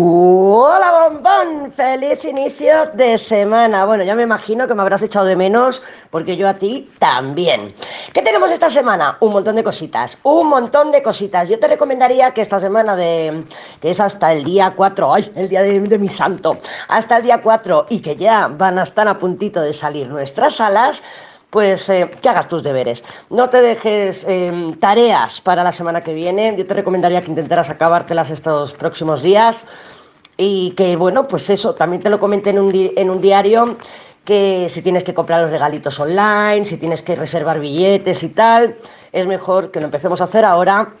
Hola bombón, feliz inicio de semana. Bueno, ya me imagino que me habrás echado de menos porque yo a ti también. ¿Qué tenemos esta semana? Un montón de cositas, un montón de cositas. Yo te recomendaría que esta semana de que es hasta el día 4, ay, el día de, mi santo, hasta el día 4 y que ya van a estar a puntito de salir nuestras salas, pues eh, que hagas tus deberes. No te dejes em, tareas para la semana que viene. Yo te recomendaría que intentaras acabártelas estos próximos días y que, bueno, pues eso, también te lo comenté en un, en un diario que si tienes que comprar los regalitos online, si tienes que reservar billetes y tal, es mejor que lo empecemos a hacer ahora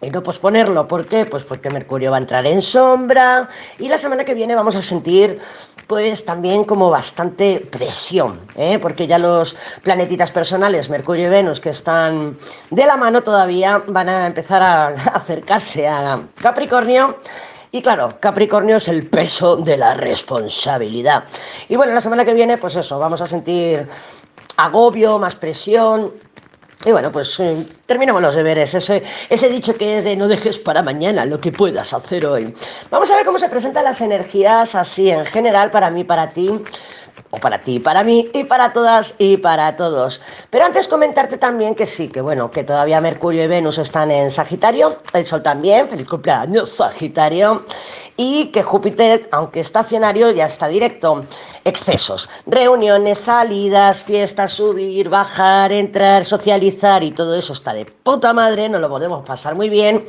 y no posponerlo. ¿Por qué? Pues porque Mercurio va a entrar en sombra y la semana que viene vamos a sentir pues también como bastante presión, ¿eh? porque ya los planetitas personales, Mercurio y Venus, que están de la mano todavía, van a empezar a acercarse a Capricornio. Y claro, Capricornio es el peso de la responsabilidad. Y bueno, la semana que viene, pues eso, vamos a sentir agobio, más presión, y bueno, pues eh, terminamos los deberes. Ese, ese dicho que es de no dejes para mañana lo que puedas hacer hoy. Vamos a ver cómo se presentan las energías así en general para mí, para ti, o para ti, para mí, y para todas y para todos. Pero antes comentarte también que sí, que bueno, que todavía Mercurio y Venus están en Sagitario, el Sol también, feliz cumpleaños Sagitario, y que Júpiter, aunque estacionario, ya está directo excesos, reuniones, salidas, fiestas, subir, bajar, entrar, socializar y todo eso está de puta madre, no lo podemos pasar muy bien,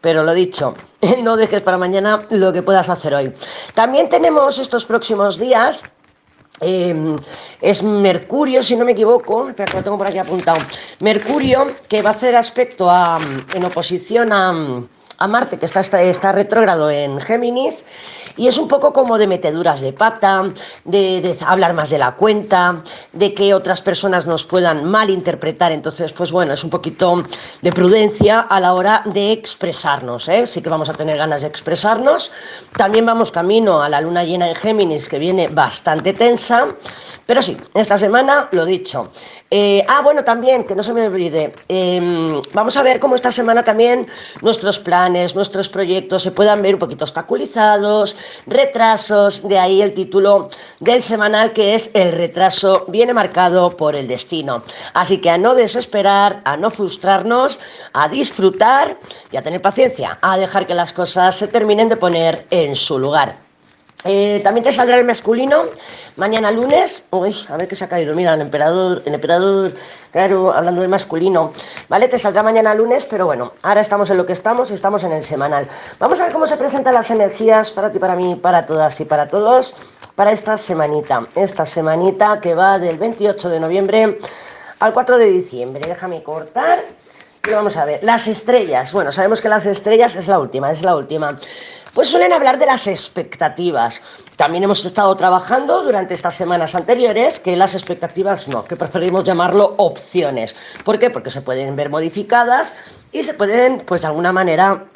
pero lo dicho, no dejes para mañana lo que puedas hacer hoy. También tenemos estos próximos días em, es Mercurio, si no me equivoco, espera que lo tengo por aquí apuntado. Mercurio, que va a hacer aspecto a, en oposición a, a Marte, que está, está, retrógrado en Géminis, y es un poco como de meteduras de pata, de, hablar más de la cuenta, de que otras personas nos puedan malinterpretar. Entonces, pues bueno, es un poquito de prudencia a la hora de expresarnos. ¿eh? Sí que vamos a tener ganas de expresarnos. También vamos camino a la luna llena en Géminis, que viene bastante tensa. Pero sí, esta semana lo dicho. Eh, ah, bueno, también, que no se me olvide, em, vamos a ver cómo esta semana también nuestros planes, nuestros proyectos se puedan ver un poquito obstaculizados, retrasos, de ahí el título del semanal que es El retraso viene marcado por el destino. Así que a no desesperar, a no frustrarnos, a disfrutar y a tener paciencia, a dejar que las cosas se terminen de poner en su lugar. Eh, también te saldrá el masculino mañana lunes. Uy, a ver qué se ha caído. Mira, el emperador, el emperador, claro, hablando del masculino. Vale, te saldrá mañana lunes, pero bueno, ahora estamos en lo que estamos y estamos en el semanal. Vamos a ver cómo se presentan las energías para ti, para mí, para todas y para todos para esta semanita. Esta semanita que va del 28 de noviembre al 4 de diciembre. Déjame cortar. Vamos a ver, las estrellas. Bueno, sabemos que las estrellas es la última, es la última. Pues suelen hablar de las expectativas. También hemos estado trabajando durante estas semanas anteriores que las expectativas no, que preferimos llamarlo opciones. ¿Por qué? Porque se pueden ver modificadas y se pueden, pues de alguna manera,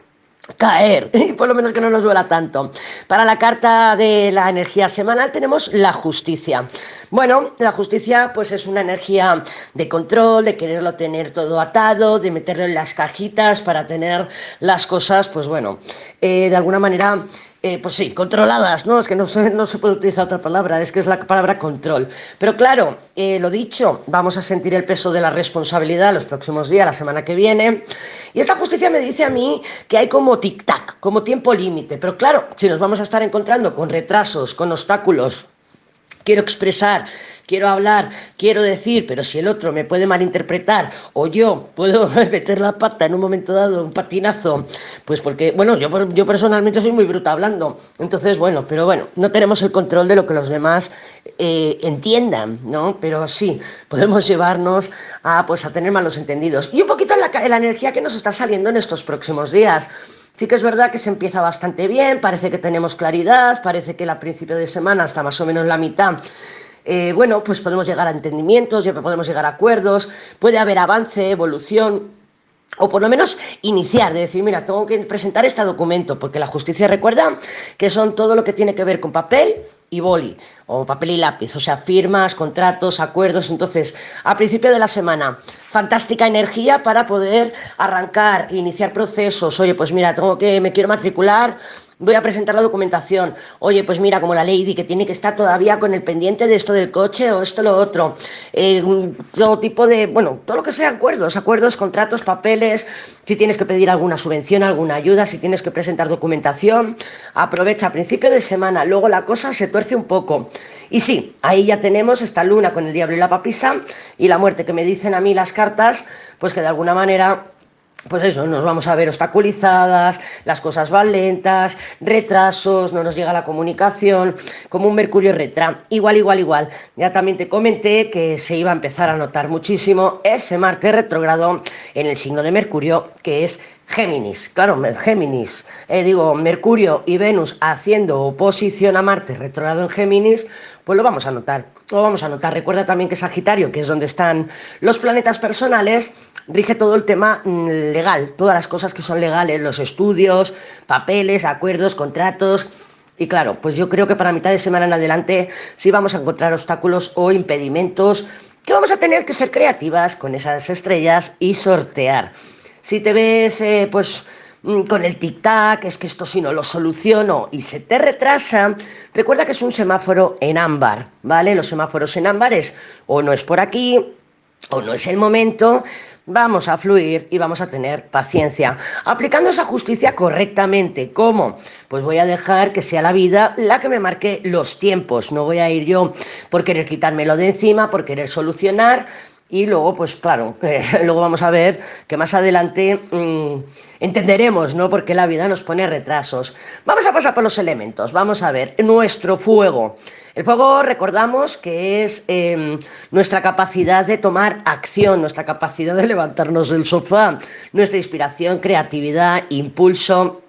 caer, y por lo menos que no nos duela tanto. Para la carta de la energía semanal tenemos la justicia. Bueno, la justicia pues es una energía de control, de quererlo tener todo atado, de meterlo en las cajitas para tener las cosas, pues bueno, eh, de alguna manera eh, pues sí, controladas, ¿no? Es que no se, no se puede utilizar otra palabra, es que es la palabra control. Pero claro, eh, lo dicho, vamos a sentir el peso de la responsabilidad los próximos días, la semana que viene. Y esta justicia me dice a mí que hay como tic-tac, como tiempo límite. Pero claro, si nos vamos a estar encontrando con retrasos, con obstáculos, quiero expresar, quiero hablar, quiero decir, pero si el otro me puede malinterpretar o yo puedo meter la pata en un momento dado, un patinazo, pues porque, bueno, yo, yo personalmente soy muy bruta hablando, entonces, bueno, pero bueno, no tenemos el control de lo que los demás eh, entiendan, ¿no? Pero sí, podemos llevarnos a, pues, a tener malos entendidos. Y un poquito la, la energía que nos está saliendo en estos próximos días. Sí que es verdad que se empieza bastante bien, parece que tenemos claridad, parece que a principio de semana, hasta más o menos la mitad, eh, bueno, pues podemos llegar a entendimientos, podemos llegar a acuerdos, puede haber avance, evolución, o por lo menos iniciar, de decir, mira, tengo que presentar este documento, porque la justicia recuerda que son todo lo que tiene que ver con papel y boli, o papel y lápiz, o sea, firmas, contratos, acuerdos. Entonces, a principio de la semana, fantástica energía para poder arrancar, iniciar procesos. Oye, pues mira, tengo que, me quiero matricular voy a presentar la documentación. Oye, pues mira, como la Lady, que tiene que estar todavía con el pendiente de esto del coche o esto lo otro. Eh, todo tipo de, bueno, todo lo que sea acuerdos, acuerdos, contratos, papeles. Si tienes que pedir alguna subvención, alguna ayuda, si tienes que presentar documentación, aprovecha a principio de semana. Luego la cosa se tuerce un poco. Y sí, ahí ya tenemos esta luna con el diablo y la papisa y la muerte que me dicen a mí las cartas, pues que de alguna manera pues eso, nos vamos a ver obstaculizadas, las cosas van lentas, retrasos, no nos llega la comunicación, como un Mercurio retra. Igual, igual, igual. Ya también te comenté que se iba a empezar a notar muchísimo ese Marte retrógrado en el signo de Mercurio, que es Géminis. Claro, Géminis, eh, digo, Mercurio y Venus haciendo oposición a Marte retrógrado en Géminis, pues lo vamos a notar. Lo vamos a notar. Recuerda también que Sagitario, que es donde están los planetas personales, rige todo el tema mm, legal, todas las cosas que son legales, los estudios, papeles, acuerdos, contratos. Y claro, pues yo creo que para mitad de semana en adelante sí vamos a encontrar obstáculos o impedimentos que vamos a tener que ser creativas con esas estrellas y sortear. Si te ves, eh, pues Mm, con el tic-tac, es que esto si no lo soluciono y se te retrasa, recuerda que es un semáforo en ámbar, ¿vale? Los semáforos en ámbar es o no es por aquí o no es el momento, vamos a fluir y vamos a tener paciencia, aplicando esa justicia correctamente. ¿Cómo? Pues voy a dejar que sea la vida la que me marque los tiempos, no voy a ir yo por querer quitármelo de encima, por querer solucionar, y luego, pues claro, luego vamos a ver que más adelante mm, entenderemos, ¿no? Porque la vida nos pone retrasos. Vamos a pasar por los elementos. Vamos a ver nuestro fuego. El fuego, recordamos que es em, nuestra capacidad de tomar acción, nuestra capacidad de levantarnos del sofá, nuestra inspiración, creatividad, impulso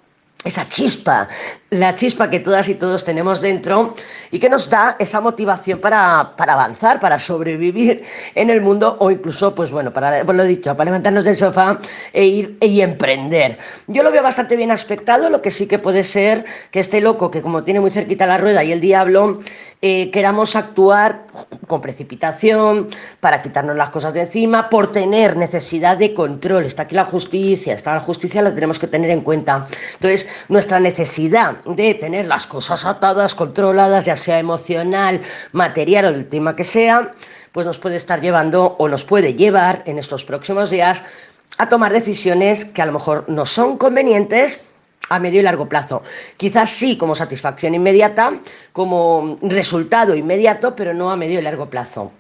esa chispa, la chispa que todas y todos tenemos dentro y que nos da esa motivación para, avanzar, para sobrevivir en el mundo o incluso, pues bueno, para, pues lo dicho, para levantarnos del sofá e ir y emprender. Yo lo veo bastante bien aspectado, lo que sí que puede ser que este loco, que como tiene muy cerquita la rueda y el diablo, eh, queramos actuar con precipitación para quitarnos las cosas de encima, por tener necesidad de control. Está aquí la justicia, está la justicia, la tenemos que tener en cuenta. Entonces, nuestra necesidad de tener las cosas atadas, controladas, ya sea emocional, material o del tema que sea, pues nos puede estar llevando o nos puede llevar en estos próximos días a tomar decisiones que a lo mejor no son convenientes a medio y largo plazo. Quizás sí como satisfacción inmediata, como resultado inmediato, pero no a medio y largo plazo.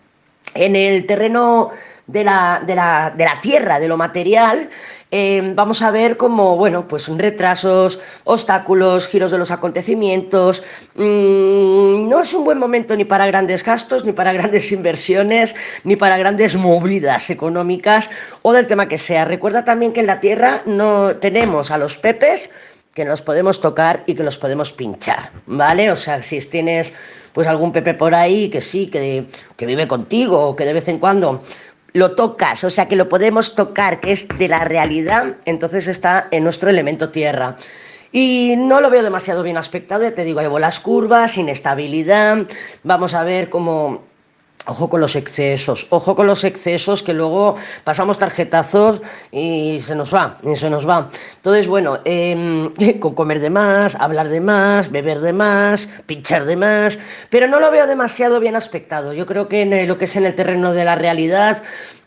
En el terreno de la, de la, de la tierra, de lo material, eh, vamos a ver como, bueno, pues retrasos, obstáculos, giros de los acontecimientos. Mm, no es un buen momento ni para grandes gastos, ni para grandes inversiones, ni para grandes movidas económicas o del tema que sea. Recuerda también que en la tierra no tenemos a los pepes que nos podemos tocar y que los podemos pinchar, ¿vale? O sea, si tienes pues algún pepe por ahí que sí, que, que vive contigo o que de vez en cuando lo tocas, o sea que lo podemos tocar, que es de la realidad, entonces está en nuestro elemento tierra. Y no lo veo demasiado bien aspectado, te digo, hay bolas curvas, inestabilidad, vamos a ver cómo Ojo con los excesos, ojo con los excesos que luego pasamos tarjetazos y se nos va, y se nos va. Entonces, bueno, em, con comer de más, hablar de más, beber de más, pinchar de más, pero no lo veo demasiado bien aspectado. Yo creo que en lo que es en el terreno de la realidad,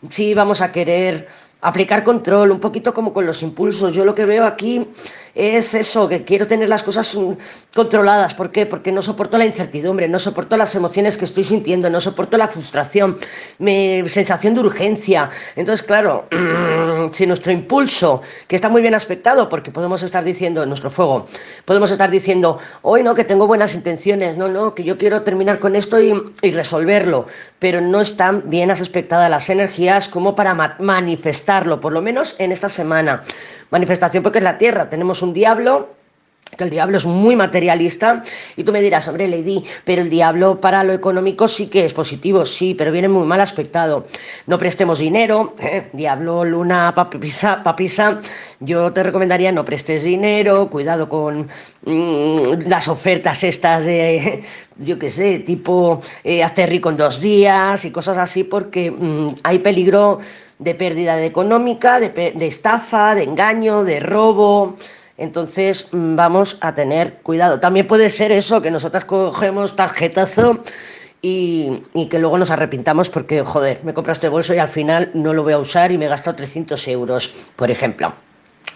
sí vamos a querer aplicar control, un poquito como con los impulsos. Yo lo que veo aquí es eso, que quiero tener las cosas controladas. ¿Por qué? Porque no soporto la incertidumbre, no soporto las emociones que estoy sintiendo, no soporto la frustración, mi sensación de urgencia. Entonces, claro, si nuestro impulso, que está muy bien aspectado, porque podemos estar diciendo, en nuestro fuego, podemos estar diciendo, hoy no, que tengo buenas intenciones, no, no, que yo quiero terminar con esto y, y resolverlo, pero no están bien aspectadas las energías como para manifestar por lo menos en esta semana. Manifestación porque es la Tierra, tenemos un diablo que el diablo es muy materialista y tú me dirás, hombre, Lady, pero el diablo para lo económico sí que es positivo, sí, pero viene muy mal aspectado. No prestemos dinero, ¿eh? diablo, luna, papisa, papisa, yo te recomendaría no prestes dinero, cuidado con mm, las ofertas estas de, yo qué sé, tipo eh, hacer rico en dos días y cosas así, porque mm, hay peligro de pérdida económica, de, de estafa, de engaño, de robo. Entonces mm, vamos a tener cuidado. También puede ser eso, que nosotras cogemos tarjetazo y, que luego nos arrepintamos porque, joder, me compras este bolso y al final no lo voy a usar y me he gastado 300 euros, por ejemplo.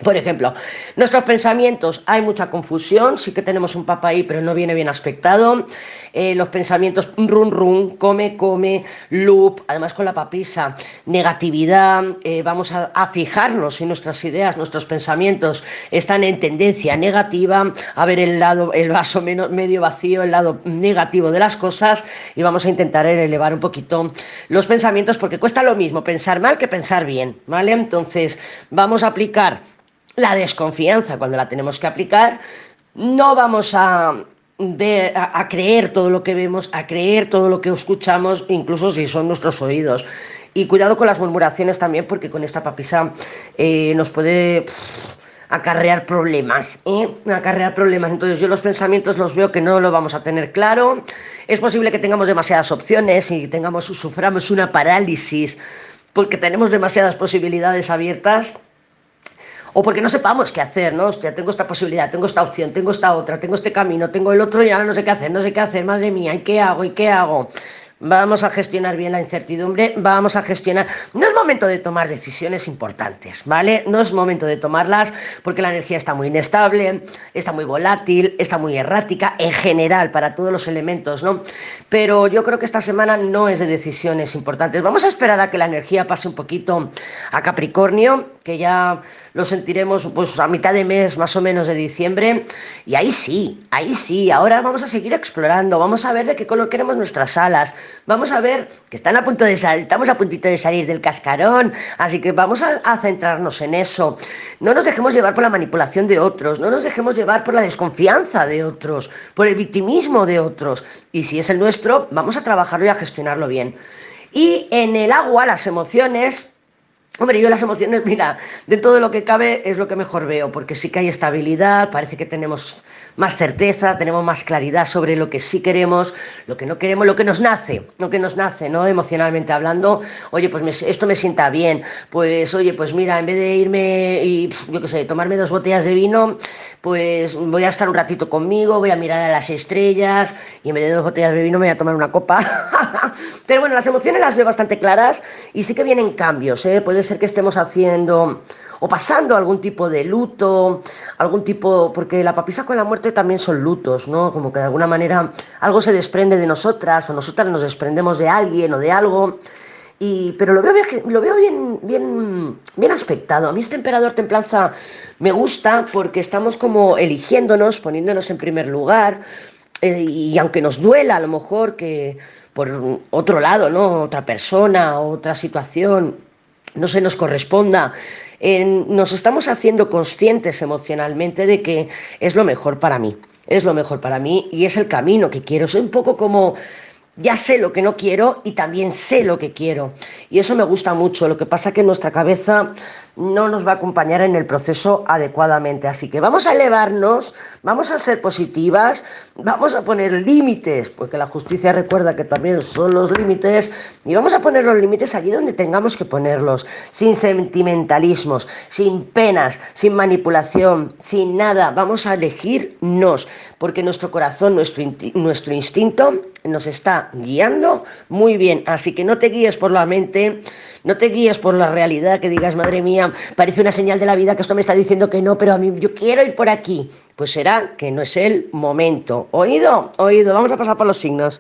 Por ejemplo, nuestros pensamientos, hay mucha confusión, sí que tenemos un papá ahí, pero no viene bien aspectado. Eh, los pensamientos run run, come, come, loop, además con la papisa, negatividad, eh, vamos a, fijarnos si nuestras ideas, nuestros pensamientos están en tendencia negativa, a ver el lado, el vaso medio vacío, el lado negativo de las cosas, y vamos a intentar elevar un poquito los pensamientos, porque cuesta lo mismo pensar mal que pensar bien, ¿vale? Entonces, vamos a aplicar la desconfianza cuando la tenemos que aplicar, no vamos a, a, creer todo lo que vemos, a creer todo lo que escuchamos, incluso si son nuestros oídos. Y cuidado con las murmuraciones también, porque con esta papisa eh, nos puede acarrear problemas, ¿eh? acarrear problemas. Entonces yo los pensamientos los veo que no lo vamos a tener claro. Es posible que tengamos demasiadas opciones y tengamos, suframos una parálisis porque tenemos demasiadas posibilidades abiertas o porque no sepamos qué hacer, ¿no? Hostia, tengo esta posibilidad, tengo esta opción, tengo esta otra, tengo este camino, tengo el otro y ahora no sé qué hacer, no sé qué hacer, madre mía, ¿y qué hago? ¿Y qué hago? Vamos a gestionar bien la incertidumbre, vamos a gestionar... No es momento de tomar decisiones importantes, ¿vale? No es momento de tomarlas porque la energía está muy inestable, está muy volátil, está muy errática, en general, para todos los elementos, ¿no? Pero yo creo que esta semana no es de decisiones importantes. Vamos a esperar a que la energía pase un poquito a Capricornio, que ya lo sentiremos pues a mitad de mes más o menos de diciembre, y ahí sí, ahí sí, ahora vamos a seguir explorando, vamos a ver de qué color queremos nuestras alas, vamos a ver que están a punto de salir, estamos a puntito de salir del cascarón, así que vamos a, a, centrarnos en eso. No nos dejemos llevar por la manipulación de otros, no nos dejemos llevar por la desconfianza de otros, por el victimismo de otros. Y si es el nuestro, vamos a trabajarlo y a gestionarlo bien. Y en el agua, las emociones, Hombre, yo las emociones, mira, de todo lo que cabe es lo que mejor veo, porque sí que hay estabilidad, parece que tenemos más certeza, tenemos más claridad sobre lo que sí queremos, lo que no queremos, lo que nos nace, lo que nos nace, ¿no? Emocionalmente hablando, oye, pues esto me sienta bien, pues oye, pues mira, en vez de irme y, yo qué sé, tomarme dos botellas de vino, pues voy a estar un ratito conmigo, voy a mirar a las estrellas y en vez de dos botellas de vino me voy a tomar una copa. Pero bueno, las emociones las veo bastante claras y sí que vienen cambios, ¿eh? Puede ser que estemos haciendo o pasando algún tipo de luto, algún tipo, porque la papisa con la muerte también son lutos, ¿no? Como que de alguna manera algo se desprende de nosotras o nosotras nos desprendemos de alguien o de algo. Y, pero lo veo, lo veo bien, bien, bien aspectado. A mí este emperador templanza me gusta porque estamos como eligiéndonos, poniéndonos en primer lugar. Eh, y aunque nos duela a lo mejor que por otro lado, ¿no? Otra persona, otra situación, no se nos corresponda, nos estamos haciendo conscientes emocionalmente de que es lo mejor para mí, es lo mejor para mí y es el camino que quiero. Soy un poco como ya sé lo que no quiero y también sé lo que quiero. Y eso me gusta mucho. Lo que pasa es que nuestra cabeza no nos va a acompañar en el proceso adecuadamente. Así que vamos a elevarnos, vamos a ser positivas, vamos a poner límites, porque la justicia recuerda que también son los límites, y vamos a poner los límites allí donde tengamos que ponerlos, sin sentimentalismos, sin penas, sin manipulación, sin nada. Vamos a elegirnos, porque nuestro corazón, nuestro, nuestro instinto nos guiando muy bien. Así que no te guíes por la mente, no te guíes por la realidad que digas, madre mía, parece una señal de la vida que esto me está diciendo que no, pero a mí yo quiero ir por aquí. Pues será que no es el momento. ¿Oído? Oído. Vamos a pasar por los signos.